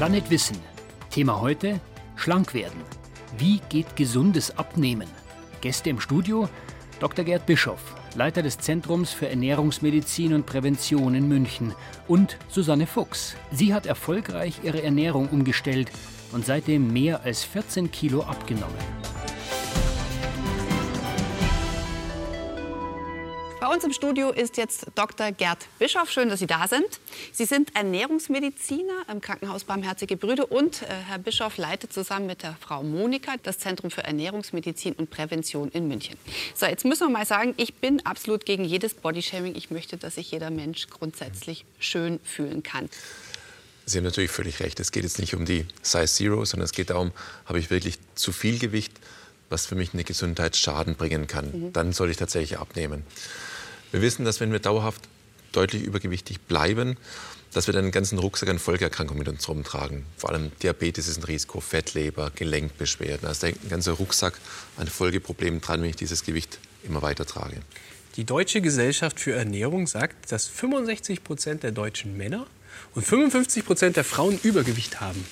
Planet Wissen. Thema heute: Schlank werden. Wie geht gesundes Abnehmen? Gäste im Studio: Dr. Gerd Bischoff, Leiter des Zentrums für Ernährungsmedizin und Prävention in München, und Susanne Fuchs. Sie hat erfolgreich ihre Ernährung umgestellt und seitdem mehr als 14 Kilo abgenommen. Bei uns im Studio ist jetzt Dr. Gerd Bischoff. Schön, dass Sie da sind. Sie sind Ernährungsmediziner im Krankenhaus Barmherzige Brüder und äh, Herr Bischoff leitet zusammen mit der Frau Monika das Zentrum für Ernährungsmedizin und Prävention in München. So, jetzt müssen wir mal sagen, ich bin absolut gegen jedes Bodyshaming. Ich möchte, dass sich jeder Mensch grundsätzlich schön fühlen kann. Sie haben natürlich völlig recht. Es geht jetzt nicht um die Size Zero, sondern es geht darum, habe ich wirklich zu viel Gewicht, was für mich eine Gesundheitsschaden bringen kann. Mhm. Dann soll ich tatsächlich abnehmen. Wir wissen, dass wenn wir dauerhaft deutlich übergewichtig bleiben, dass wir dann einen ganzen Rucksack an Folgeerkrankungen mit uns rumtragen. Vor allem Diabetes ist ein Risiko, Fettleber, Gelenkbeschwerden. Also da hängt ein ganzer Rucksack an Folgeproblemen dran, wenn ich dieses Gewicht immer weiter trage. Die Deutsche Gesellschaft für Ernährung sagt, dass 65 Prozent der deutschen Männer und 55 Prozent der Frauen Übergewicht haben.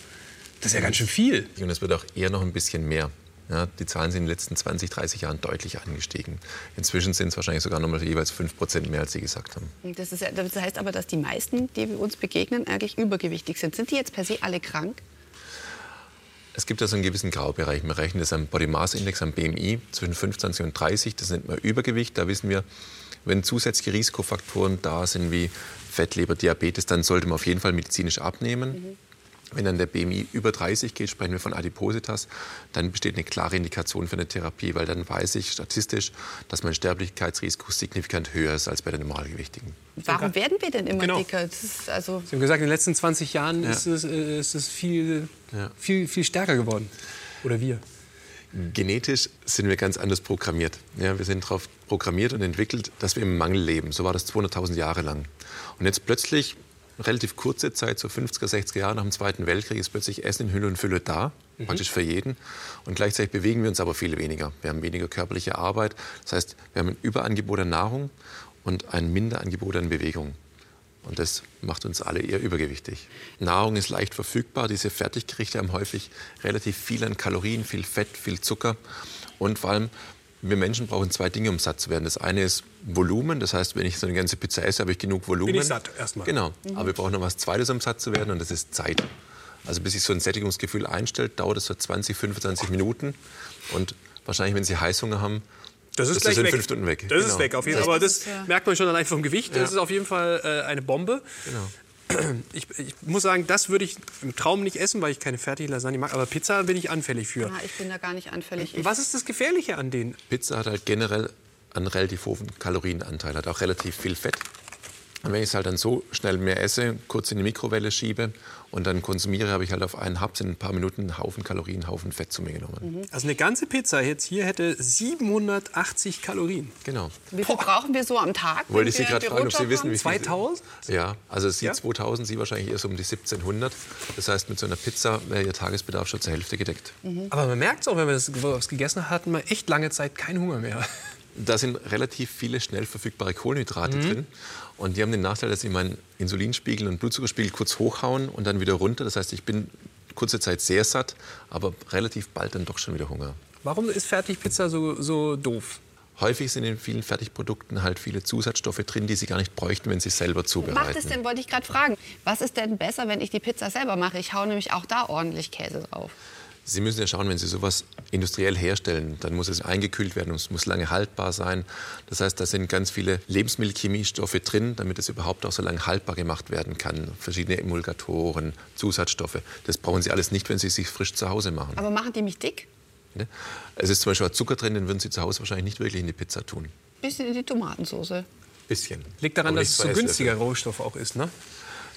Das ist ja ganz schön viel. Und es wird auch eher noch ein bisschen mehr. Ja, die Zahlen sind in den letzten 20, 30 Jahren deutlich angestiegen. Inzwischen sind es wahrscheinlich sogar noch mal jeweils 5 Prozent mehr, als Sie gesagt haben. Das, ist, das, heißt aber, dass die meisten, die uns begegnen, eigentlich übergewichtig sind. Sind die jetzt per se alle krank? Es gibt also einen gewissen Graubereich. Wir rechnen das am Body Mass Index, am BMI, zwischen 25 und 30. Das nennt man Übergewicht. Da wissen wir, wenn zusätzliche Risikofaktoren da sind wie Fettleber, Diabetes, dann sollte man auf jeden Fall medizinisch abnehmen. Mhm. Wenn dann der BMI über 30 geht, sprechen wir von Adipositas, dann besteht eine klare Indikation für eine Therapie, weil dann weiß ich statistisch, dass mein Sterblichkeitsrisiko signifikant höher ist als bei den Normalgewichtigen. Warum werden wir denn immer genau. dicker? also Sie haben gesagt, in den letzten 20 Jahren ja. ist, es, äh, ist es viel, ja. viel, viel stärker geworden. Oder wir? Genetisch sind wir ganz anders programmiert. Ja, wir sind darauf programmiert und entwickelt, dass wir im Mangel leben. So war das 200.000 Jahre lang. Und jetzt plötzlich relativ kurze Zeit, so 50er, 60er Jahre nach dem Zweiten Weltkrieg, ist plötzlich Essen in Hülle und Fülle da, mhm. praktisch für jeden. Und gleichzeitig bewegen wir uns aber viel weniger. Wir haben weniger körperliche Arbeit. Das heißt, wir haben ein Überangebot an Nahrung und ein Minderangebot an Bewegung. Und das macht uns alle eher übergewichtig. Nahrung ist leicht verfügbar. Diese Fertiggerichte haben häufig relativ viel an Kalorien, viel Fett, viel Zucker. Und vor allem wir Menschen brauchen zwei Dinge, um satt zu werden. Das eine ist Volumen, das heißt, wenn ich so eine ganze Pizza esse, habe ich genug Volumen. Bin ich satt erstmal. Genau, mhm. aber wir brauchen noch was Zweites, um satt zu werden und das ist Zeit. Also bis sich so ein Sättigungsgefühl einstellt, dauert es so 20, 25 Minuten und wahrscheinlich, wenn Sie Heißhunger haben, das ist, das ist in fünf Stunden weg. Das genau. ist weg, auf jeden Fall. Aber das merkt man schon allein vom Gewicht. Das ist auf jeden Fall äh, eine Bombe. Genau. Ich, ich, muss sagen, das würde ich im Traum nicht essen, weil ich keine fertige Lasagne mag. Aber Pizza bin ich anfällig für. Ja, ich bin da gar nicht anfällig. Was ist das Gefährliche an denen? Pizza hat halt generell einen relativ hohen Kalorienanteil, hat auch relativ viel Fett. Und wenn ich es halt dann so schnell mehr esse, kurz in die Mikrowelle schiebe und dann konsumiere, habe ich halt auf einen Haps in ein paar Minuten einen Haufen Kalorien, einen Haufen Fett zu mir genommen. Mhm. Also eine ganze Pizza jetzt hier hätte 780 Kalorien. Genau. Wie viel brauchen wir so am Tag? Wollte ich Sie gerade fragen, ob Sie wissen, wie viel 2000? Ja, also Sie ja? 2000, Sie wahrscheinlich erst um die 1700. Das heißt, mit so einer Pizza wäre Ihr Tagesbedarf schon zur Hälfte gedeckt. Mhm. Aber man merkt es auch, wenn wir das gegessen haben, hatten wir echt lange Zeit keinen Hunger mehr. Da sind relativ viele schnell verfügbare Kohlenhydrate mhm. drin. Und die haben den Nachteil, dass sie meinen Insulinspiegel und Blutzuckerspiegel kurz hochhauen und dann wieder runter. Das heißt, ich bin kurze Zeit sehr satt, aber relativ bald dann doch schon wieder Hunger. Warum ist Fertigpizza so, so doof? Häufig sind in vielen Fertigprodukten halt viele Zusatzstoffe drin, die sie gar nicht bräuchten, wenn sie selber zubereiten. Macht es denn, wollte ich gerade fragen, was ist denn besser, wenn ich die Pizza selber mache? Ich haue nämlich auch da ordentlich Käse drauf. Sie müssen ja schauen, wenn Sie sowas industriell herstellen, dann muss es eingekühlt werden und es muss lange haltbar sein. Das heißt, da sind ganz viele Lebensmittelchemiestoffe drin, damit es überhaupt auch so lange haltbar gemacht werden kann. Verschiedene Emulgatoren, Zusatzstoffe. Das brauchen Sie alles nicht, wenn Sie es sich frisch zu Hause machen. Aber machen die mich dick? Ne? Es ist zum Beispiel Zucker drin, den würden Sie zu Hause wahrscheinlich nicht wirklich in die Pizza tun. Bisschen in die Tomatensauce. Bisschen. Liegt daran, dass es so günstiger Rohstoff auch ist, ne?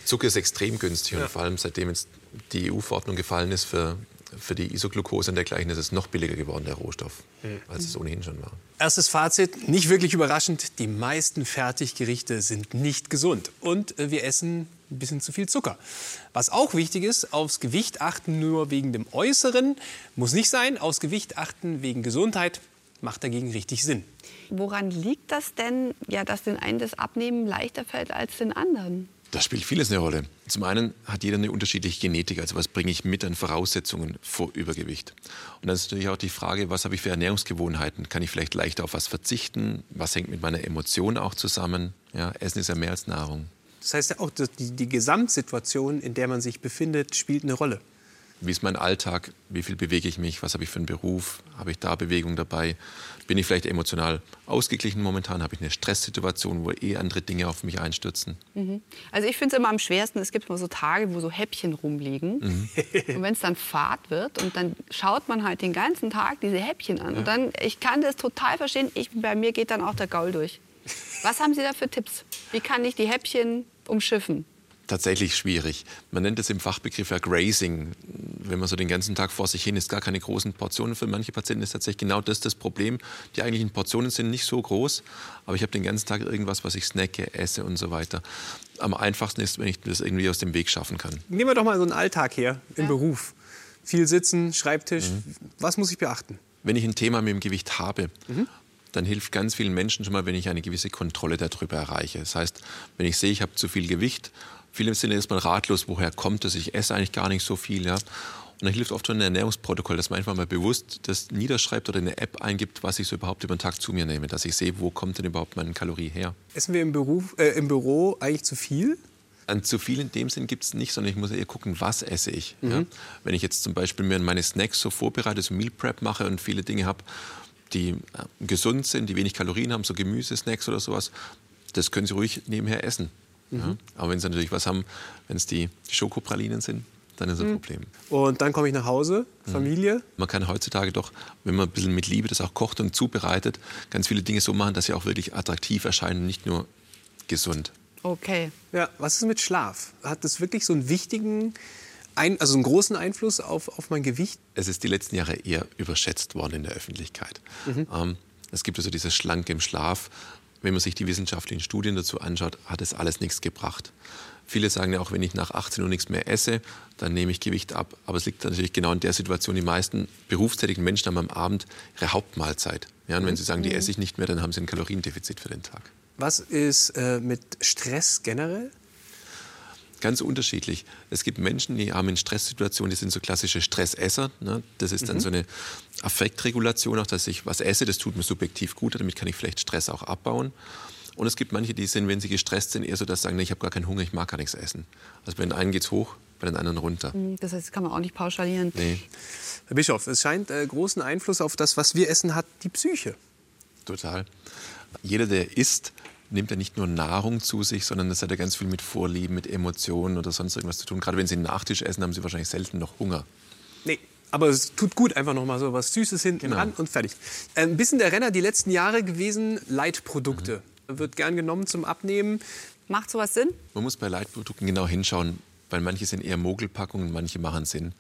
Zucker ist extrem günstig ja. und vor allem seitdem jetzt die EU-Verordnung gefallen ist für für die Isoglucose und dergleichen ist es noch billiger geworden, der Rohstoff, mhm. als es ohnehin schon war. Erstes Fazit, nicht wirklich überraschend, die meisten Fertiggerichte sind nicht gesund und äh, wir essen ein bisschen zu viel Zucker. Was auch wichtig ist, aufs Gewicht achten nur wegen dem Äußeren, muss nicht sein, aufs Gewicht achten wegen Gesundheit, macht dagegen richtig Sinn. Woran liegt das denn, ja, dass den einen das Abnehmen leichter fällt als den anderen? Das spielt vieles eine Rolle. Zum einen hat jeder eine unterschiedliche Genetik, also was bringe ich mit an Voraussetzungen vor Übergewicht. Und dann ist natürlich auch die Frage, was habe ich für Ernährungsgewohnheiten? Kann ich vielleicht leichter auf was verzichten? Was hängt mit meiner Emotion auch zusammen? Ja, Essen ist ja mehr als Nahrung. Das heißt ja auch, die, die Gesamtsituation, in der man sich befindet, spielt eine Rolle. Wie ist mein Alltag? Wie viel bewege ich mich? Was habe ich für einen Beruf? Habe ich da Bewegung dabei? Bin ich vielleicht emotional ausgeglichen momentan? Habe ich eine Stresssituation, wo eh andere Dinge auf mich einstürzen? Mhm. Also ich finde es immer am schwersten, es gibt mal so Tage, wo so Häppchen rumliegen. Mhm. und wenn es dann Fahrt wird und dann schaut man halt den ganzen Tag diese Häppchen an. Ja. Und dann, ich kann das total verstehen, ich, bei mir geht dann auch der Gaul durch. Was haben Sie da für Tipps? Wie kann ich die Häppchen umschiffen? Tatsächlich schwierig. Man nennt es im Fachbegriff ja Grazing. Wenn man so den ganzen Tag vor sich hin isst, gar keine großen Portionen. Für manche Patienten ist tatsächlich genau das das Problem. Die eigentlichen Portionen sind nicht so groß, aber ich habe den ganzen Tag irgendwas, was ich snacke, esse und so weiter. Am einfachsten ist, wenn ich das irgendwie aus dem Weg schaffen kann. Nehmen wir doch mal so einen Alltag her im ja. Beruf. Viel sitzen, Schreibtisch. Mhm. Was muss ich beachten? Wenn ich ein Thema mit dem Gewicht habe, mhm dann hilft ganz vielen Menschen schon mal, wenn ich eine gewisse Kontrolle darüber erreiche. Das heißt, wenn ich sehe, ich habe zu viel Gewicht Viele sind erstmal ratlos, woher kommt das? Ich esse eigentlich gar nicht so viel. Ja? Und dann hilft oft schon ein Ernährungsprotokoll, dass man einfach mal bewusst das niederschreibt oder eine App eingibt, was ich so überhaupt über den Tag zu mir nehme, dass ich sehe, wo kommt denn überhaupt meine Kalorie her. Essen wir im, Beruf, äh, im Büro eigentlich zu viel? An zu viel in dem Sinn gibt es nicht, sondern ich muss eher gucken, was esse ich. Mhm. Ja? Wenn ich jetzt zum Beispiel mir meine Snacks so vorbereite, so Meal Prep mache und viele Dinge habe, die äh, gesund sind, die wenig Kalorien haben, so Gemüsesnacks oder sowas, das können Sie ruhig nebenher essen. Mhm. Ja? Aber wenn Sie natürlich was haben, wenn es die, Schokopralinen sind, dann ist es ein mhm. Problem. Und dann komme ich nach Hause, mhm. Familie. Mhm. Man kann heutzutage doch, wenn man ein bisschen mit Liebe das auch kocht und zubereitet, ganz viele Dinge so machen, dass sie auch wirklich attraktiv erscheinen, nicht nur gesund. Okay. Ja, was ist mit Schlaf? Hat das wirklich so einen wichtigen, ein, also einen großen Einfluss auf, auf mein Gewicht? Es ist die letzten Jahre eher überschätzt worden in der Öffentlichkeit. Mhm. Ähm, es gibt also dieses Schlank im Schlaf, wenn man sich die wissenschaftlichen Studien dazu anschaut, hat es alles nichts gebracht. Viele sagen ja auch, wenn ich nach 18 Uhr nichts mehr esse, dann nehme ich Gewicht ab. Aber es liegt natürlich genau in der Situation, die meisten berufstätigen Menschen haben am Abend ihre Hauptmahlzeit. Ja, und wenn sie sagen, die mhm. esse ich nicht mehr, dann haben sie ein Kaloriendefizit für den Tag. Was ist äh, mit Stress generell? Ganz unterschiedlich. Es gibt Menschen, die haben in Stresssituationen, die sind so klassische Stressesser. Ne? Das ist dann mhm. so eine Affektregulation, auch dass ich was esse, das tut mir subjektiv gut, damit kann ich vielleicht Stress auch abbauen. Und es gibt manche, die sind, wenn sie gestresst sind, eher so, dass sie sagen, nee, ich habe gar keinen Hunger, ich mag gar nichts essen. Also bei den einen geht es hoch, bei den anderen runter. Mhm, das heißt, das kann man auch nicht pauschalieren. Nee. Herr Bischof, es scheint äh, großen Einfluss auf das, was wir essen, hat die Psyche. Total. Jeder, der isst, nimmt er nicht nur Nahrung zu sich, sondern das hat ja ganz viel mit Vorlieben, mit Emotionen oder sonst irgendwas zu tun. Gerade wenn Sie einen Nachtisch essen, haben Sie wahrscheinlich selten noch Hunger. Nee, aber es tut gut, einfach noch mal so was Süßes hinten genau. ran und fertig. Äh, ein bisschen der Renner die letzten Jahre gewesen, Leitprodukte. Mhm. Wird gern genommen zum Abnehmen. Macht sowas Sinn? Man muss bei Leitprodukten genau hinschauen, weil manche sind eher Mogelpackungen, manche machen Sinn.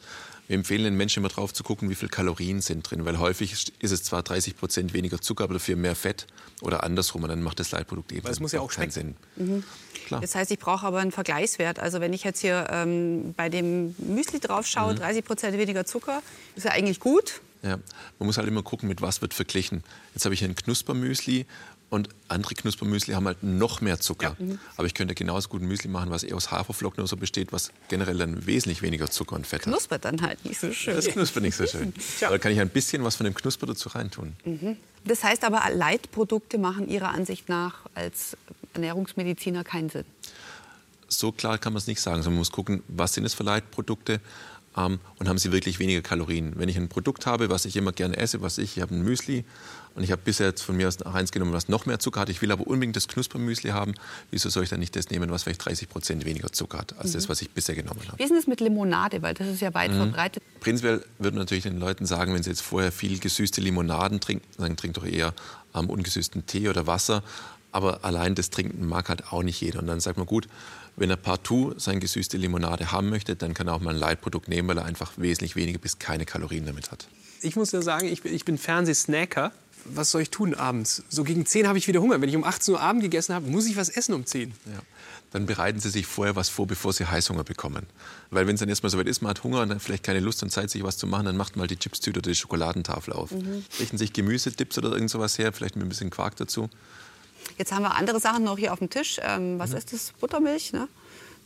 Wir empfehlen den Menschen immer drauf zu gucken, wie viele Kalorien sind drin, weil häufig ist es zwar 30 Prozent weniger Zucker, aber dafür mehr Fett oder andersrum und dann macht das Leitprodukt eben muss ja auch keinen Sinn. Mhm. Das heißt, ich brauche aber einen Vergleichswert. Also wenn ich jetzt hier ähm, bei dem Müsli drauf schaue, mhm. 30 Prozent weniger Zucker, ist ja eigentlich gut. Ja, man muss halt immer gucken, mit was wird verglichen. Jetzt habe ich ein Knuspermüsli und andere Knuspermüsli haben halt noch mehr Zucker. Ja. Mhm. Aber ich könnte genauso gut ein Müsli machen, was eher aus Haferflocken oder so besteht, was generell dann wesentlich weniger Zucker und Fett hat. Knuspert dann halt nicht so schön. Das knuspert nicht so schön. Da kann ich ein bisschen was von dem Knusper dazu reintun. Mhm. Das heißt aber, Leitprodukte machen Ihrer Ansicht nach als Ernährungsmediziner keinen Sinn? So klar kann man es nicht sagen. Man muss gucken, was sind es für Leitprodukte ähm, und haben sie wirklich weniger Kalorien. Wenn ich ein Produkt habe, was ich immer gerne esse, was ich, ich habe ein Müsli und ich habe bisher jetzt von mir aus eins genommen, was noch mehr Zucker hat. Ich will aber unbedingt das Knuspermüsli haben. Wieso soll ich dann nicht das nehmen, was vielleicht 30 Prozent weniger Zucker hat, als mhm. das, was ich bisher genommen habe? Wie ist es mit Limonade? Weil das ist ja weit mhm. verbreitet. Prinzipiell würde man natürlich den Leuten sagen, wenn sie jetzt vorher viel gesüßte Limonaden trinken, dann trinkt doch eher ähm, ungesüßten Tee oder Wasser. Aber allein das Trinken mag halt auch nicht jeder. Und dann sagt man, gut, wenn er partout seine gesüßte Limonade haben möchte, dann kann er auch mal ein Leitprodukt nehmen, weil er einfach wesentlich weniger bis keine Kalorien damit hat. Ich muss ja sagen, ich bin, ich bin Fernsehsnacker. Was soll ich tun abends? So gegen 10 habe ich wieder Hunger. Wenn ich um 18 Uhr Abend gegessen habe, muss ich was essen um 10. Ja. Dann bereiten Sie sich vorher was vor, bevor Sie Heißhunger bekommen. Weil wenn es dann erstmal so weit ist, man hat Hunger und dann vielleicht keine Lust und Zeit, sich was zu machen, dann macht mal die Chipstüte oder die Schokoladentafel auf. Mhm. Richten sich Gemüsedips oder irgend sowas her, vielleicht mit ein bisschen Quark dazu. Jetzt haben wir andere Sachen noch hier auf dem Tisch. Ähm, was mhm. ist das? Buttermilch, ne?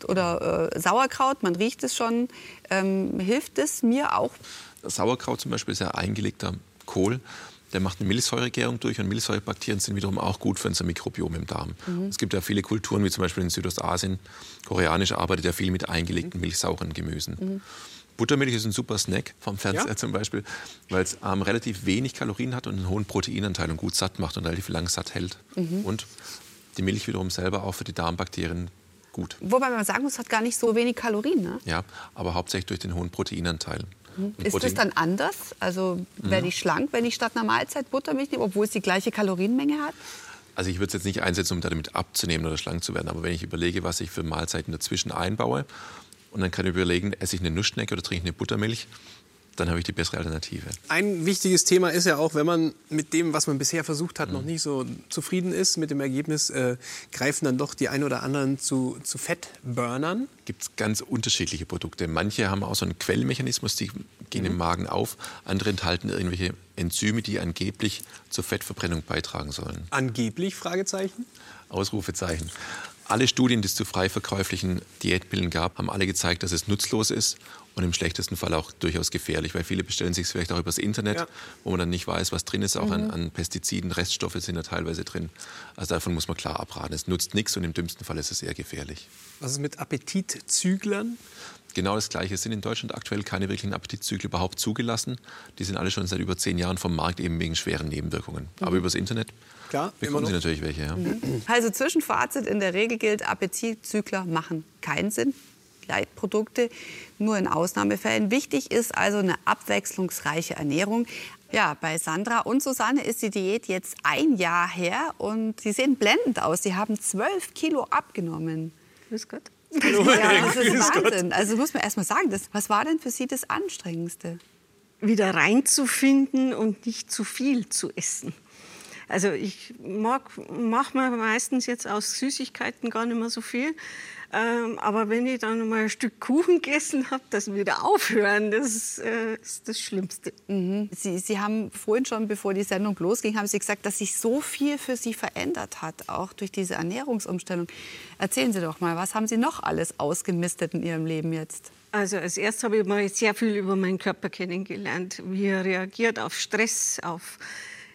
oder äh, Sauerkraut, man riecht es schon. Ähm, hilft es mir auch? Sauerkraut zum Beispiel ist ja eingelegter Kohl. Der macht eine Milchsäuregärung durch und Milchsäurebakterien sind wiederum auch gut für unser Mikrobiom im Darm. Mhm. Es gibt ja viele Kulturen, wie zum Beispiel in Südostasien. Koreanisch arbeitet ja viel mit eingelegten milchsauren Gemüsen. Mhm. Buttermilch ist ein super Snack vom Fernseher ja? zum Beispiel, weil es ähm, relativ wenig Kalorien hat und einen hohen Proteinanteil und gut satt macht und relativ lang satt hält. Mhm. Und die Milch wiederum selber auch für die Darmbakterien gut. Wobei man sagen muss, es hat gar nicht so wenig Kalorien. Ne? Ja, aber hauptsächlich durch den hohen Proteinanteil. Ist Protein das dann anders? Also werde ich schlank, wenn ich statt einer Mahlzeit Buttermilch nehme, obwohl es die gleiche Kalorienmenge hat? Also ich würde es jetzt nicht einsetzen, um damit abzunehmen oder schlank zu werden. Aber wenn ich überlege, was ich für Mahlzeiten dazwischen einbaue und dann kann ich überlegen, esse ich eine Nussschnecke oder trinke ich eine Buttermilch, dann habe ich die bessere Alternative. Ein wichtiges Thema ist ja auch, wenn man mit dem, was man bisher versucht hat, mhm. noch nicht so zufrieden ist mit dem Ergebnis, äh, greifen dann doch die ein oder anderen zu, zu Fettburnern. Gibt es ganz unterschiedliche Produkte. Manche haben auch so einen Quellmechanismus, die gehen mhm. im Magen auf. Andere enthalten irgendwelche Enzyme, die angeblich zur Fettverbrennung beitragen sollen. Angeblich? Fragezeichen? Ausrufezeichen. Alle Studien, die es zu frei verkäuflichen Diätpillen gab, haben alle gezeigt, dass es nutzlos ist und im schlechtesten Fall auch durchaus gefährlich, weil viele bestellen sich vielleicht auch übers Internet, ja. wo man dann nicht weiß, was drin ist. Auch mhm. an, an, Pestiziden, Reststoffe sind da teilweise drin. Also davon muss man klar abraten. Es nutzt nichts und im dümmsten Fall ist es eher gefährlich. Was ist mit Appetitzüglern? Genau das Gleiche. Es sind in Deutschland aktuell keine wirklichen Appetitzügel überhaupt zugelassen. Die sind alle schon seit über zehn Jahren vom Markt eben wegen schweren Nebenwirkungen. Mhm. Aber übers Internet Klar, bekommen Sie natürlich welche. Ja. Mhm. Also Zwischenfazit in der Regel gilt, Appetitzügler machen keinen Sinn. Leitprodukte nur in Ausnahmefällen. Wichtig ist also eine abwechslungsreiche Ernährung. Ja, bei Sandra und Susanne ist die Diät jetzt ein Jahr her und sie sehen blendend aus. Sie haben zwölf Kilo abgenommen. Grüß Gott. Ja, das ist Wahnsinn. Also muss man erst mal sagen, das, was war denn für Sie das Anstrengendste? Wieder reinzufinden und nicht zu viel zu essen. Also ich mag, mache mir meistens jetzt aus Süßigkeiten gar nicht mehr so viel. Ähm, aber wenn ich dann mal ein Stück Kuchen gegessen habe, das wieder aufhören, das äh, ist das Schlimmste. Mhm. Sie, Sie haben vorhin schon, bevor die Sendung losging, haben Sie gesagt, dass sich so viel für Sie verändert hat, auch durch diese Ernährungsumstellung. Erzählen Sie doch mal, was haben Sie noch alles ausgemistet in Ihrem Leben jetzt? Also als erstes habe ich mal sehr viel über meinen Körper kennengelernt, wie er reagiert auf Stress, auf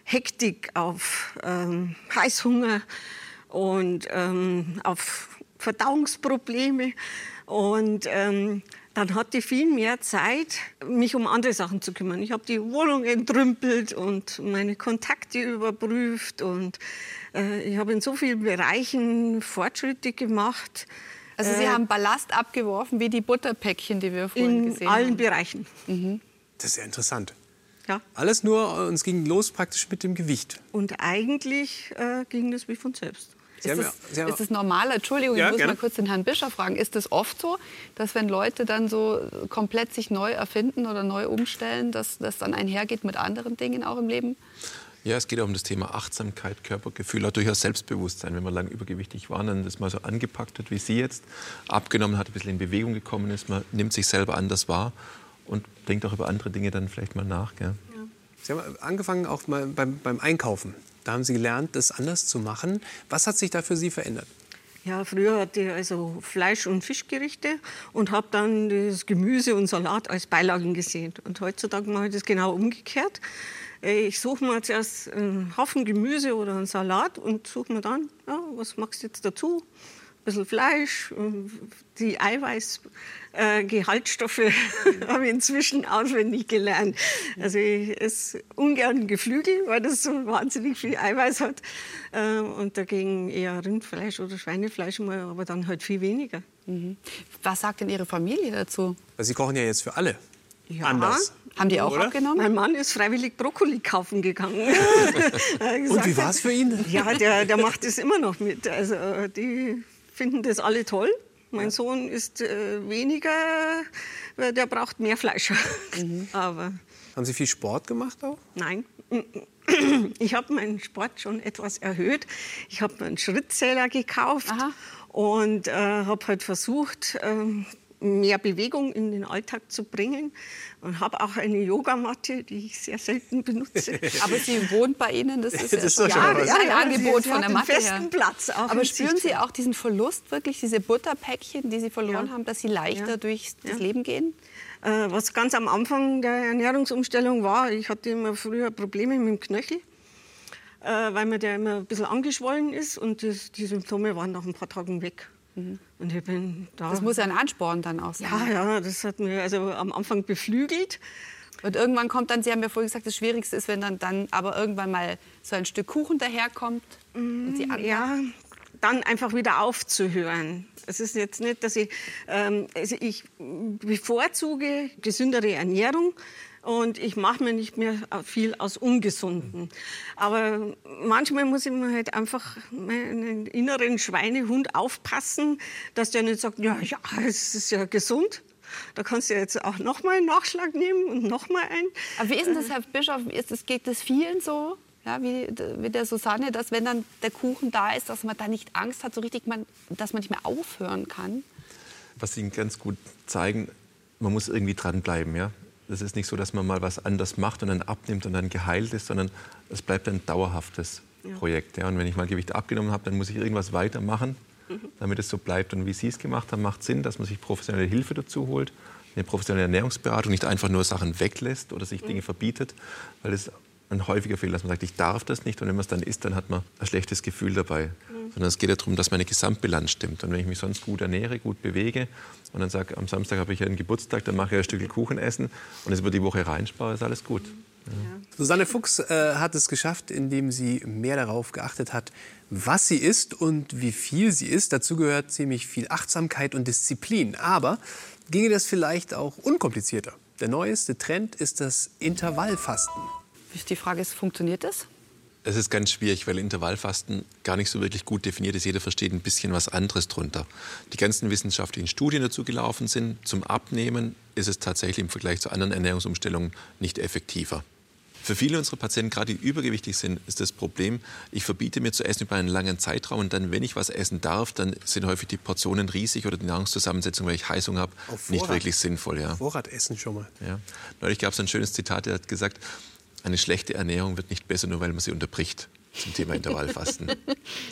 Hektik, auf ähm, Heißhunger und ähm, auf Verdauungsprobleme. Und ähm, dann hatte ich viel mehr Zeit, mich um andere Sachen zu kümmern. Ich habe die Wohnung entrümpelt und meine Kontakte überprüft und äh, ich habe in so vielen Bereichen Fortschritte gemacht. Also Sie äh, haben Ballast abgeworfen wie die Butterpäckchen, die wir vorhin gesehen haben? In allen Bereichen. Mhm. Das ist ja interessant. Ja. Alles nur, äh, uns ging los praktisch mit dem Gewicht. Und eigentlich äh, ging das wie von selbst. Ist es, ist es normal? Entschuldigung, ja, ich muss gerne. mal kurz den Herrn Bischof fragen. Ist es oft so, dass wenn Leute dann so komplett sich neu erfinden oder neu umstellen, dass das dann einhergeht mit anderen Dingen auch im Leben? Ja, es geht auch um das Thema Achtsamkeit, Körpergefühl, auch durchaus Selbstbewusstsein. Wenn man lang übergewichtig war, dann das mal so angepackt hat, wie Sie jetzt, abgenommen hat, ein bisschen in Bewegung gekommen ist, man nimmt sich selber anders wahr und denkt auch über andere Dinge dann vielleicht mal nach. Gell? Ja. Sie haben angefangen auch mal beim, beim Einkaufen. Da haben Sie gelernt, das anders zu machen. Was hat sich da für Sie verändert? Ja, früher hatte ich also Fleisch- und Fischgerichte und habe dann das Gemüse und Salat als Beilagen gesehen. Und heutzutage mache ich das genau umgekehrt. Äh, ich suche mir zuerst einen Haufen Gemüse oder einen Salat und suche mir dann, ja, was magst du jetzt dazu? Ein bisschen Fleisch, die Eiweiß, äh, habe ich inzwischen auswendig gelernt. Also ich esse ungern Geflügel, weil das so wahnsinnig viel Eiweiß hat. Äh, und dagegen eher Rindfleisch oder Schweinefleisch, mal, aber dann halt viel weniger. Mhm. Was sagt denn Ihre Familie dazu? Sie kochen ja jetzt für alle. Ja. Anders. Haben die auch Oder? abgenommen? Mein Mann ist freiwillig Brokkoli kaufen gegangen. und wie war es für ihn? Ja, der, der macht das immer noch mit. Also die finden das alle toll. Mein ja. Sohn ist äh, weniger, der braucht mehr Fleisch. Mhm. Aber Haben Sie viel Sport gemacht auch? Nein. Ich habe meinen Sport schon etwas erhöht. Ich habe einen Schrittzähler gekauft Aha. und äh, habe halt versucht, äh, mehr Bewegung in den Alltag zu bringen und habe auch eine Yogamatte, die ich sehr selten benutze. Aber sie wohnt bei Ihnen, das ist, Das ist ja, schon ja, ja, ein Ja, Angebot sie von hat der Matte festen her. Platz auch Aber spüren Sie auch diesen Verlust wirklich, diese Butterpäckchen, die Sie verloren Ja. haben, dass Sie leichter Ja. durchs das Ja. Leben gehen? Äh, was ganz am Anfang der Ernährungsumstellung war, ich hatte immer früher Probleme mit dem Knöchel, äh, weil mir der immer ein bisschen angeschwollen ist und das, die Symptome waren nach ein paar Tagen weg. Und ich bin da. Mhm. Das muss ja ein Ansporn dann auch sein. ja, ja, das hat mir also am Anfang beflügelt. Und irgendwann kommt dann, Sie haben ja vorhin gesagt, das Schwierigste ist, wenn dann, dann aber irgendwann mal so ein Stück Kuchen daherkommt und Sie an Ja, dann einfach wieder aufzuhören. Es ist jetzt nicht, dass ich, ähm, also ich bevorzuge gesündere Ernährung und ich mache mir nicht mehr viel aus Ungesunden. Aber manchmal muss ich mir halt einfach meinen inneren Schweinehund aufpassen, dass der nicht sagt, ja, ja, es ist ja gesund. Da kannst du jetzt auch noch mal einen Nachschlag nehmen und noch mal einen. Aber wie ist denn das, Herr Bischof? Ist das, geht das vielen so? Ja, wie, wie der Susanne, dass wenn dann der Kuchen da ist, dass man da nicht Angst hat, so richtig, man, dass man nicht mehr aufhören kann? was Sie ganz gut zeigen, man muss irgendwie dranbleiben. Ja? Das ist nicht so, dass man mal was anders macht und dann abnimmt und dann geheilt ist, sondern es bleibt ein dauerhaftes Projekt. Ja? Und wenn ich mal Gewicht abgenommen habe, dann muss ich irgendwas weitermachen, damit es so bleibt. Und wie Sie es gemacht haben, macht Sinn, dass man sich professionelle Hilfe dazu holt, eine professionelle Ernährungsberatung, nicht einfach nur Sachen weglässt oder sich Dinge verbietet, weil das ein häufiger Fehler, dass man sagt, ich darf das nicht und wenn man es dann isst, dann hat man ein schlechtes Gefühl dabei. Sondern es geht ja darum, dass meine Gesamtbilanz stimmt. Und wenn ich mich sonst gut ernähre, gut bewege und dann sage, am Samstag habe ich einen Geburtstag, dann mache ich ein Stück Kuchen essen und es über die Woche reinspare, ist alles gut. Susanne Fuchs äh, hat es geschafft, indem sie mehr darauf geachtet hat, was sie isst und wie viel sie isst. Dazu gehört ziemlich viel Achtsamkeit und Disziplin. Aber ginge das vielleicht auch unkomplizierter? Der neueste Trend ist das Intervallfasten. Die Frage ist, funktioniert das? Es ist ganz schwierig, weil Intervallfasten gar nicht so wirklich gut definiert ist. Jeder versteht ein bisschen was anderes drunter. Die ganzen wissenschaftlichen Studien dazu gelaufen sind, zum Abnehmen ist es tatsächlich im Vergleich zu anderen Ernährungsumstellungen nicht effektiver. Für viele unserer Patienten, gerade die übergewichtig sind, ist das Problem, ich verbiete mir zu essen über einen langen Zeitraum und dann, wenn ich was essen darf, dann sind häufig die Portionen riesig oder die Nahrungszusammensetzung, weil ich Heißung habe, nicht wirklich sinnvoll. Ja. Vorrat essen schon mal. Ja. Neulich gab es ein schönes Zitat, der hat gesagt, eine schlechte Ernährung wird nicht besser, nur weil man sie unterbricht. Zum Thema Intervallfasten.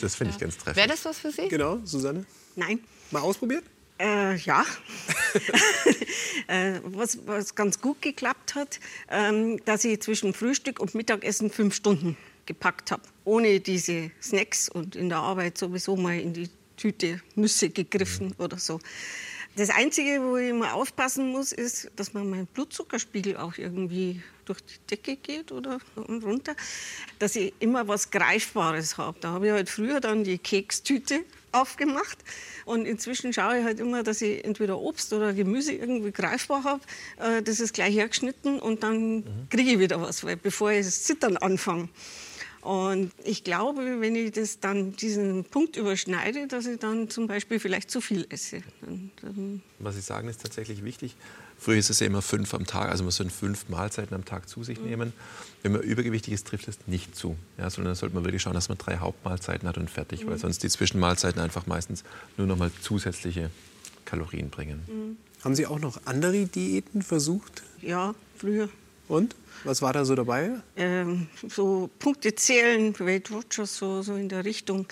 Das finde ich ganz treffend. Wäre das was für Sie? Genau, Susanne? Nein. Mal ausprobiert? Äh, ja. äh, was, was ganz gut geklappt hat, ähm, dass ich zwischen Frühstück und Mittagessen fünf Stunden gepackt habe. Ohne diese Snacks und in der Arbeit sowieso mal in die Tüte Nüsse gegriffen oder so. Das Einzige, wo ich immer aufpassen muss, ist, dass man mein Blutzuckerspiegel auch irgendwie durch die Decke geht oder und runter, dass ich immer was Greifbares habe. Da habe ich halt früher dann die Kekstüte aufgemacht und inzwischen schaue ich halt immer, dass ich entweder Obst oder Gemüse irgendwie greifbar habe. Äh, Das ist gleich hergeschnitten und dann kriege ich wieder was, weil bevor ich das Zittern anfange. Und ich glaube, wenn ich das dann diesen Punkt überschneide, dass ich dann zum Beispiel vielleicht zu viel esse. Dann, dann Was Sie sagen, ist tatsächlich wichtig. Früher ist es ja immer fünf am Tag, also man soll fünf Mahlzeiten am Tag zu sich nehmen. Wenn man übergewichtig ist, trifft es nicht zu. Ja, sondern dann sollte man wirklich schauen, dass man drei Hauptmahlzeiten hat und fertig, weil sonst die Zwischenmahlzeiten einfach meistens nur noch mal zusätzliche Kalorien bringen. Haben Sie auch noch andere Diäten versucht? ja, früher. Und? Was war da so dabei? ähm, so Punkte zählen, Weight Watchers, so, so in der Richtung,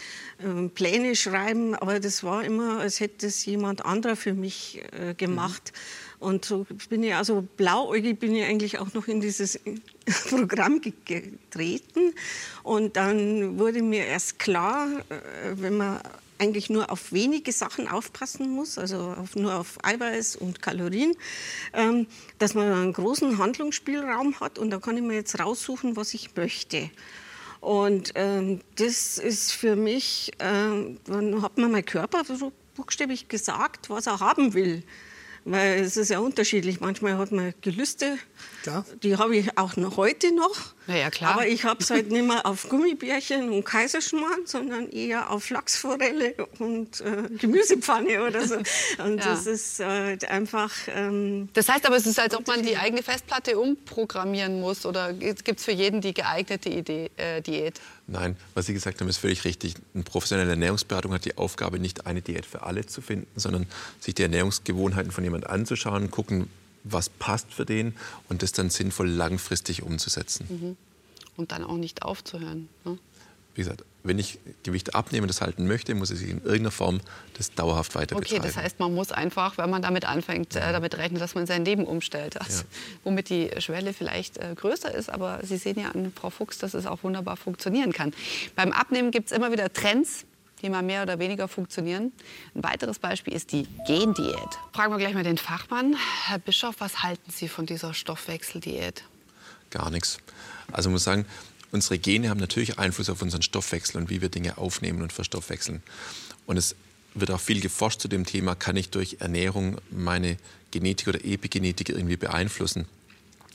ähm, Pläne schreiben, aber das war immer, als hätte es jemand anderer für mich äh, gemacht. Und so bin ich, also blauäugig bin ich eigentlich auch noch in dieses Programm ge- getreten. Und dann wurde mir erst klar, äh, wenn man eigentlich nur auf wenige Sachen aufpassen muss, also auf, nur auf Eiweiß und Kalorien, ähm, dass man einen großen Handlungsspielraum hat und da kann ich mir jetzt raussuchen, was ich möchte. Und ähm, das ist für mich, ähm, dann hat mir mein Körper so buchstäblich gesagt, was er haben will. Weil es ist ja unterschiedlich. Manchmal hat man Gelüste, Klar. die habe ich auch noch heute noch. Na ja, klar. Aber ich habe es halt nicht mehr auf Gummibärchen und Kaiserschmarrn, sondern eher auf Lachsforelle und äh, Gemüsepfanne oder so. Und Ja. das ist äh, einfach... Ähm, Das heißt aber, es ist, als ob man die eigene Festplatte umprogrammieren muss. Oder gibt es für jeden die geeignete Idee, äh, Diät? Nein, was Sie gesagt haben, ist völlig richtig. Eine professionelle Ernährungsberatung hat die Aufgabe, nicht eine Diät für alle zu finden, sondern sich die Ernährungsgewohnheiten von jemand anzuschauen, gucken, was passt für den und das dann sinnvoll langfristig umzusetzen. Mhm. Und dann auch nicht aufzuhören. Ne? Wie gesagt, wenn ich Gewicht abnehmen, das halten möchte, muss ich in irgendeiner Form das dauerhaft weiter okay, betreiben. Okay, das heißt, man muss einfach, wenn man damit anfängt, äh, damit rechnen, dass man sein Leben umstellt. Also, ja. Womit die Schwelle vielleicht äh, größer ist. Aber Sie sehen ja an Frau Fuchs, dass es auch wunderbar funktionieren kann. Beim Abnehmen gibt es immer wieder Trends, die mal mehr oder weniger funktionieren. Ein weiteres Beispiel ist die Gendiät. Fragen wir gleich mal den Fachmann. Herr Bischof, was halten Sie von dieser Stoffwechseldiät? Gar nichts. Also ich muss sagen, unsere Gene haben natürlich Einfluss auf unseren Stoffwechsel und wie wir Dinge aufnehmen und verstoffwechseln. Und es wird auch viel geforscht zu dem Thema, kann ich durch Ernährung meine Genetik oder Epigenetik irgendwie beeinflussen.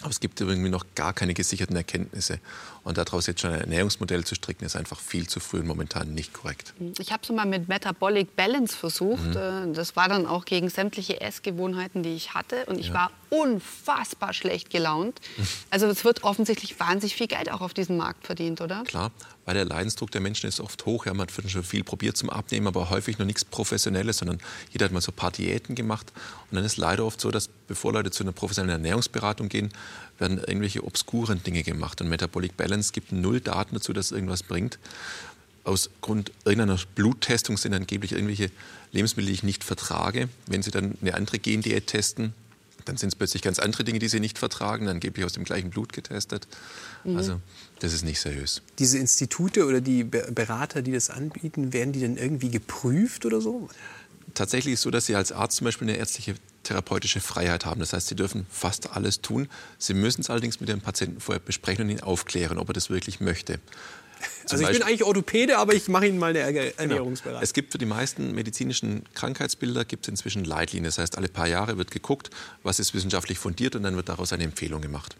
Aber es gibt irgendwie noch gar keine gesicherten Erkenntnisse. Und daraus jetzt schon ein Ernährungsmodell zu stricken, ist einfach viel zu früh und momentan nicht korrekt. Ich habe es mal mit Metabolic Balance versucht. Mhm. Äh, das war dann auch gegen sämtliche Essgewohnheiten, die ich hatte. Und ich ja. war unfassbar schlecht gelaunt. Also es wird offensichtlich wahnsinnig viel Geld auch auf diesem Markt verdient, oder? Klar, weil der Leidensdruck der Menschen ist oft hoch. Ja, man hat schon viel probiert zum Abnehmen, aber häufig noch nichts Professionelles, sondern jeder hat mal so ein paar Diäten gemacht. Und dann ist leider oft so, dass bevor Leute zu einer professionellen Ernährungsberatung gehen, werden irgendwelche obskuren Dinge gemacht. Und Metabolic Balance gibt null Daten dazu, dass irgendwas bringt. Aus Grund irgendeiner Bluttestung sind angeblich irgendwelche Lebensmittel, die ich nicht vertrage. Wenn Sie dann eine andere Gendiät testen, dann sind es plötzlich ganz andere Dinge, die sie nicht vertragen, angeblich aus dem gleichen Blut getestet. Mhm. Also das ist nicht seriös. Diese Institute oder die Berater, die das anbieten, werden die denn irgendwie geprüft oder so? Tatsächlich ist es so, dass sie als Arzt zum Beispiel eine ärztliche therapeutische Freiheit haben. Das heißt, sie dürfen fast alles tun. Sie müssen es allerdings mit dem Patienten vorher besprechen und ihn aufklären, ob er das wirklich möchte. Zum also ich bin eigentlich Orthopäde, aber ich mache Ihnen mal eine. Ernährungsberatung. Genau. Es gibt für die meisten medizinischen Krankheitsbilder gibt es inzwischen Leitlinien. Das heißt, alle paar Jahre wird geguckt, was ist wissenschaftlich fundiert und dann wird daraus eine Empfehlung gemacht.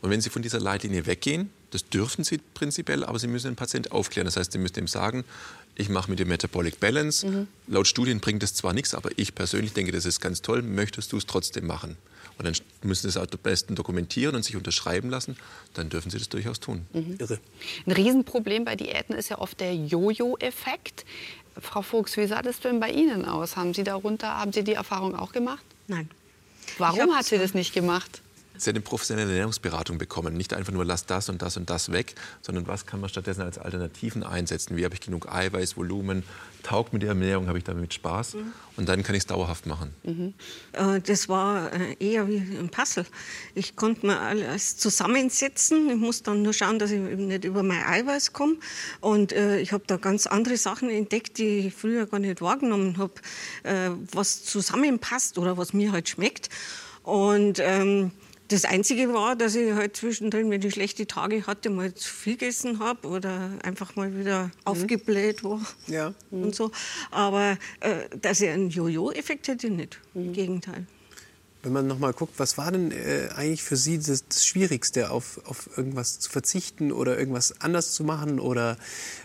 Und wenn Sie von dieser Leitlinie weggehen, das dürfen Sie prinzipiell, aber Sie müssen den Patienten aufklären. Das heißt, Sie müssen ihm sagen, ich mache mit dem Metabolic Balance. Mhm. Laut Studien bringt das zwar nichts, aber ich persönlich denke, das ist ganz toll. Möchtest du es trotzdem machen? Und dann müssen Sie es am besten dokumentieren und sich unterschreiben lassen. Dann dürfen Sie das durchaus tun. Mhm. Irre. Ein Riesenproblem bei Diäten ist ja oft der Jojo-Effekt. Frau Fuchs, wie sah das denn bei Ihnen aus? Haben Sie darunter, haben Sie die Erfahrung auch gemacht? Nein. Warum hat sie das nicht gemacht? Sie hat eine professionelle Ernährungsberatung bekommen. Nicht einfach nur, lass das und das und das weg, sondern was kann man stattdessen als Alternativen einsetzen? Wie habe ich genug Eiweiß, Volumen? Taugt mit der Ernährung, habe ich damit Spaß? Mhm. Und dann kann ich es dauerhaft machen. Mhm. Äh, das war äh, eher wie ein Puzzle. Ich konnte mir alles zusammensetzen. Ich muss dann nur schauen, dass ich nicht über mein Eiweiß komme. Und äh, ich habe da ganz andere Sachen entdeckt, die ich früher gar nicht wahrgenommen habe, was zusammenpasst oder was mir halt schmeckt. Und ähm, das Einzige war, dass ich halt zwischendrin, wenn ich schlechte Tage hatte, mal zu viel gegessen habe oder einfach mal wieder mhm. aufgebläht war ja. und so. Aber äh, dass ich einen Jojo-Effekt hätte, nicht. Mhm. Im Gegenteil. Wenn man noch mal guckt, was war denn äh, eigentlich für Sie das, das, Schwierigste, auf, auf irgendwas zu verzichten oder irgendwas anders zu machen oder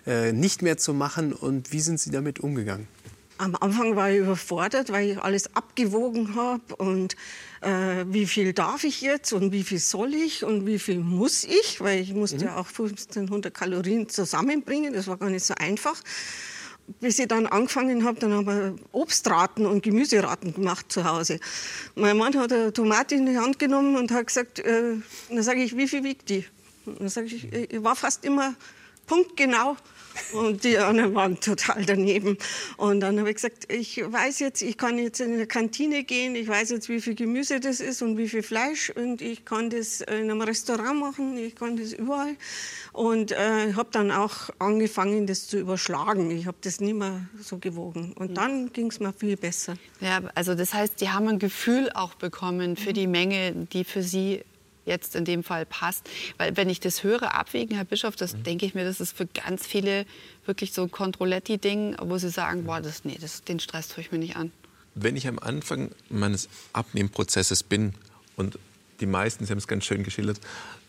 äh, nicht mehr zu machen und wie sind Sie damit umgegangen? Am Anfang war ich überfordert, weil ich alles abgewogen habe und äh, wie viel darf ich jetzt und wie viel soll ich und wie viel muss ich, weil ich musste mhm. ja auch 1500 Kalorien zusammenbringen, das war gar nicht so einfach. Bis ich dann angefangen habe, dann haben wir Obstraten und Gemüseraten gemacht zu Hause. Mein Mann hat eine Tomate in die Hand genommen und hat gesagt, äh, dann sage ich, wie viel wiegt die? Und dann sage ich, ich war fast immer punktgenau und die anderen waren total daneben. Und dann habe ich gesagt, ich weiß jetzt, ich kann jetzt in eine Kantine gehen, ich weiß jetzt, wie viel Gemüse das ist und wie viel Fleisch und ich kann das in einem Restaurant machen, ich kann das überall. Und äh, habe dann auch angefangen, das zu überschlagen. Ich habe das nie mehr so gewogen. Und dann ging es mir viel besser. Ja, also das heißt, die haben ein Gefühl auch bekommen für die Menge, die für sie jetzt in dem Fall passt. Weil wenn ich das höre, abwägen, Herr Bischof, das mhm. denke ich mir, das ist für ganz viele wirklich so ein Controletti-Ding, wo sie sagen, boah, das, nee, das, den Stress tue ich mir nicht an. Wenn ich am Anfang meines Abnehmprozesses bin und die meisten, Sie haben es ganz schön geschildert,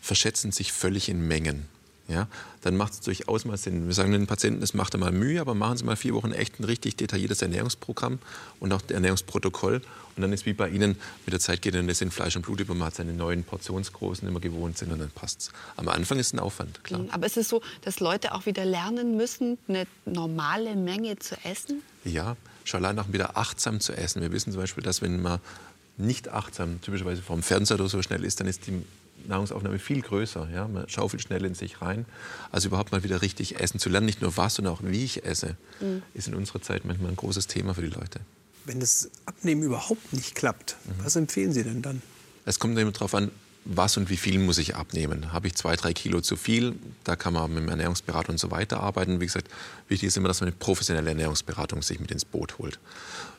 verschätzen sich völlig in Mengen. Ja, dann macht es durchaus mal Sinn. Wir sagen den Patienten, es macht mal Mühe, aber machen Sie mal vier Wochen echt ein richtig detailliertes Ernährungsprogramm und auch Ernährungsprotokoll. Und dann ist wie bei Ihnen, mit der Zeit geht dann das in Fleisch und Blut über, man hat seine neuen Portionsgroßen immer gewohnt sind und dann passt es. Am Anfang ist es ein Aufwand, klar. Aber ist es so, dass Leute auch wieder lernen müssen, eine normale Menge zu essen? Ja, schon allein auch wieder achtsam zu essen. Wir wissen zum Beispiel, dass wenn man nicht achtsam, typischerweise vom Fernseher oder so schnell ist, dann ist die Nahrungsaufnahme viel größer. Ja? Man schaufelt schnell in sich rein. Also überhaupt mal wieder richtig essen zu lernen, nicht nur was, sondern auch wie ich esse, mhm. ist in unserer Zeit manchmal ein großes Thema für die Leute. Wenn das Abnehmen überhaupt nicht klappt, mhm. was empfehlen Sie denn dann? Es kommt immer darauf an, was und wie viel muss ich abnehmen? Habe ich zwei, drei Kilo zu viel? Da kann man mit dem Ernährungsberater und so weiter arbeiten. Wie gesagt, wichtig ist immer, dass man eine professionelle Ernährungsberatung sich mit ins Boot holt.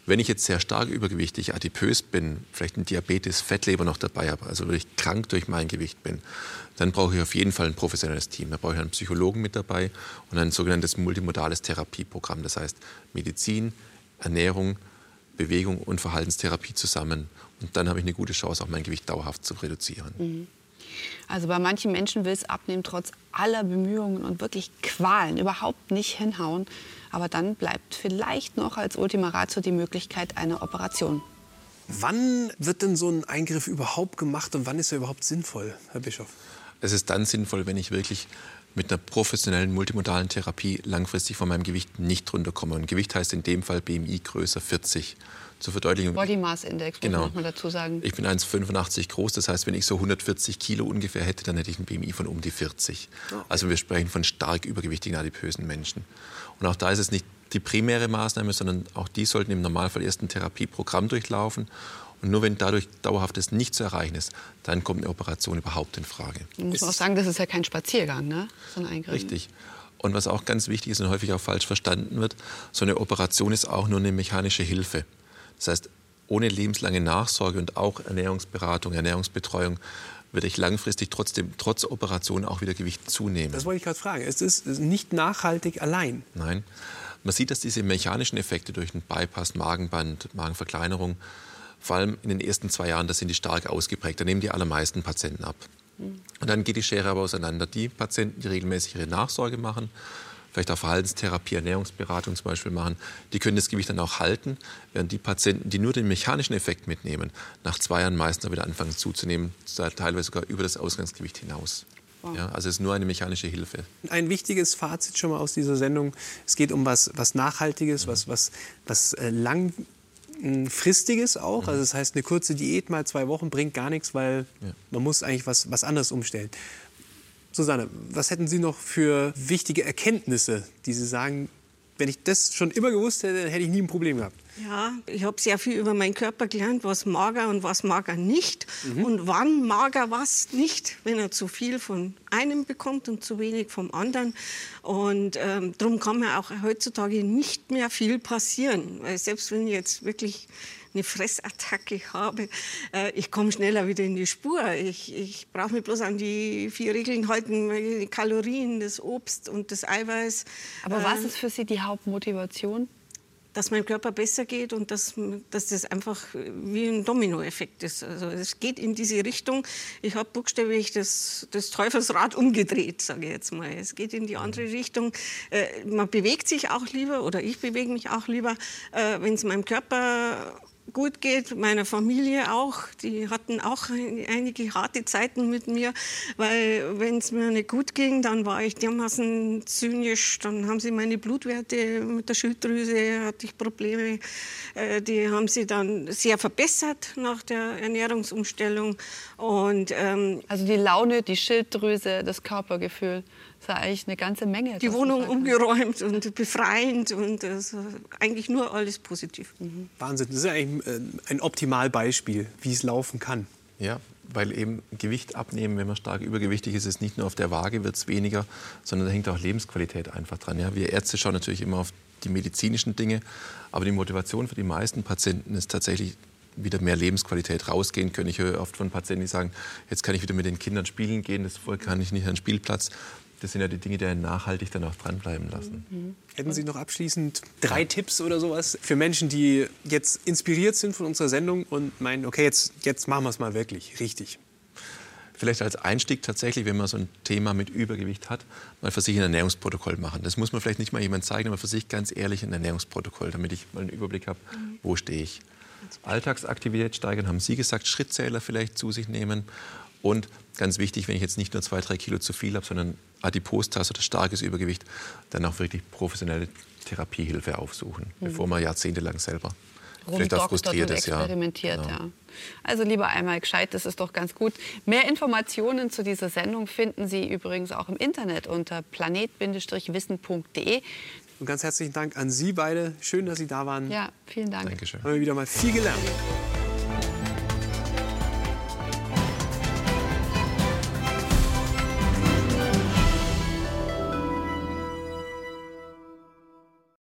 Wenn ich jetzt sehr stark übergewichtig, adipös bin, vielleicht ein Diabetes, Fettleber noch dabei habe, also wirklich krank durch mein Gewicht bin, dann brauche ich auf jeden Fall ein professionelles Team. Da brauche ich einen Psychologen mit dabei und ein sogenanntes multimodales Therapieprogramm. Das heißt Medizin, Ernährung, Bewegung und Verhaltenstherapie zusammen. Und dann habe ich eine gute Chance, auch mein Gewicht dauerhaft zu reduzieren. Mhm. Also bei manchen Menschen will es abnehmen, trotz aller Bemühungen und wirklich Qualen überhaupt nicht hinhauen. Aber dann bleibt vielleicht noch als Ultima Ratio die Möglichkeit einer Operation. Wann wird denn so ein Eingriff überhaupt gemacht und wann ist er überhaupt sinnvoll, Herr Bischof? Es ist dann sinnvoll, wenn ich wirklich mit einer professionellen multimodalen Therapie langfristig von meinem Gewicht nicht runterkomme. Und Gewicht heißt in dem Fall BMI größer 40 zur Verdeutlichung. Body Mass Index, genau. muss man dazu sagen. Ich bin 1,85 groß, das heißt, wenn ich so 140 Kilo ungefähr hätte, dann hätte ich ein BMI von um die 40. Okay. Also wir sprechen von stark übergewichtigen, adipösen Menschen. Und auch da ist es nicht die primäre Maßnahme, sondern auch die sollten im Normalfall erst ein Therapieprogramm durchlaufen. Und nur wenn dadurch dauerhaftes nicht zu erreichen ist, dann kommt eine Operation überhaupt in Frage. Man muss auch sagen, das ist ja kein Spaziergang, ne? so ein Eingriff. Richtig. Und was auch ganz wichtig ist und häufig auch falsch verstanden wird, so eine Operation ist auch nur eine mechanische Hilfe. Das heißt, ohne lebenslange Nachsorge und auch Ernährungsberatung, Ernährungsbetreuung würde ich langfristig trotzdem, trotz Operation auch wieder Gewicht zunehmen. Das wollte ich gerade fragen. Es ist nicht nachhaltig allein. Nein. Man sieht, dass diese mechanischen Effekte durch einen Bypass, Magenband, Magenverkleinerung, vor allem in den ersten zwei Jahren, da sind die stark ausgeprägt. Da nehmen die allermeisten Patienten ab. Mhm. Und dann geht die Schere aber auseinander. Die Patienten, die regelmäßig ihre Nachsorge machen, vielleicht auch Verhaltenstherapie, Ernährungsberatung zum Beispiel machen, die können das Gewicht dann auch halten, während die Patienten, die nur den mechanischen Effekt mitnehmen, nach zwei Jahren meistens wieder anfangen zuzunehmen, teilweise sogar über das Ausgangsgewicht hinaus. Ja, also es ist nur eine mechanische Hilfe. Ein wichtiges Fazit schon mal aus dieser Sendung. Es geht um was, was Nachhaltiges, mhm. was, was, was äh, langfristiges auch. Mhm. Also das heißt, eine kurze Diät mal zwei Wochen bringt gar nichts, weil ja. man muss eigentlich was, was anderes umstellen. Susanne, was hätten Sie noch für wichtige Erkenntnisse, die Sie sagen, wenn ich das schon immer gewusst hätte, dann hätte ich nie ein Problem gehabt? Ja, ich habe sehr viel über meinen Körper gelernt, was mager und was mager nicht. Mhm. Und wann mager was nicht, wenn er zu viel von einem bekommt und zu wenig vom anderen. Und ähm, darum kann mir auch heutzutage nicht mehr viel passieren. Weil selbst wenn ich jetzt wirklich eine Fressattacke habe, äh, ich komme schneller wieder in die Spur. Ich, ich brauche mich bloß an die vier Regeln halten, die Kalorien, das Obst und das Eiweiß. Aber was äh, ist für Sie die Hauptmotivation? dass meinem Körper besser geht und dass, dass das einfach wie ein Dominoeffekt ist. Also es geht in diese Richtung. Ich habe buchstäblich das, das Teufelsrad umgedreht, sage ich jetzt mal. Es geht in die andere Richtung. Äh, man bewegt sich auch lieber oder ich bewege mich auch lieber, äh, wenn es meinem Körper gut geht, meiner Familie auch. Die hatten auch einige harte Zeiten mit mir, weil wenn es mir nicht gut ging, dann war ich dermaßen zynisch. Dann haben sie meine Blutwerte mit der Schilddrüse, hatte ich Probleme. Äh, die haben sie dann sehr verbessert nach der Ernährungsumstellung. Und, ähm, also die Laune, die Schilddrüse, das Körpergefühl. Das ist eigentlich eine ganze Menge. Die Wohnung umgeräumt und befreiend und also eigentlich nur alles positiv. Mhm. Wahnsinn, das ist eigentlich äh, ein Optimalbeispiel, wie es laufen kann. Ja, weil eben Gewicht abnehmen, wenn man stark übergewichtig ist, ist nicht nur auf der Waage wird es weniger, sondern da hängt auch Lebensqualität einfach dran. Ja, wir Ärzte schauen natürlich immer auf die medizinischen Dinge, aber die Motivation für die meisten Patienten ist tatsächlich wieder mehr Lebensqualität rausgehen können. Ich höre oft von Patienten, die sagen, jetzt kann ich wieder mit den Kindern spielen gehen, das kann ich nicht an den Spielplatz das sind ja die Dinge, die einen nachhaltig dann auch dranbleiben lassen. Mhm. Hätten Sie noch abschließend drei ja. Tipps oder sowas für Menschen, die jetzt inspiriert sind von unserer Sendung und meinen, okay, jetzt, jetzt machen wir es mal wirklich richtig? vielleicht als Einstieg tatsächlich, wenn man so ein Thema mit Übergewicht hat, mal für sich ein Ernährungsprotokoll machen. Das muss man vielleicht nicht mal jemand zeigen, aber für sich ganz ehrlich ein Ernährungsprotokoll, damit ich mal einen Überblick habe, wo stehe ich. Alltagsaktivität steigern, haben Sie gesagt, Schrittzähler vielleicht zu sich nehmen. Und ganz wichtig, wenn ich jetzt nicht nur zwei, drei Kilo zu viel habe, sondern Adipositas oder starkes Übergewicht, dann auch wirklich professionelle Therapiehilfe aufsuchen, mhm. bevor man jahrzehntelang selber vielleicht auch frustriert ist. Experimentiert, ja. Genau. ja. Also lieber einmal gescheit, das ist doch ganz gut. Mehr Informationen zu dieser Sendung finden Sie übrigens auch im Internet unter planet-wissen.de. Und ganz herzlichen Dank an Sie beide. Schön, dass Sie da waren. Ja, vielen Dank. Dankeschön. Haben wir wieder mal viel gelernt.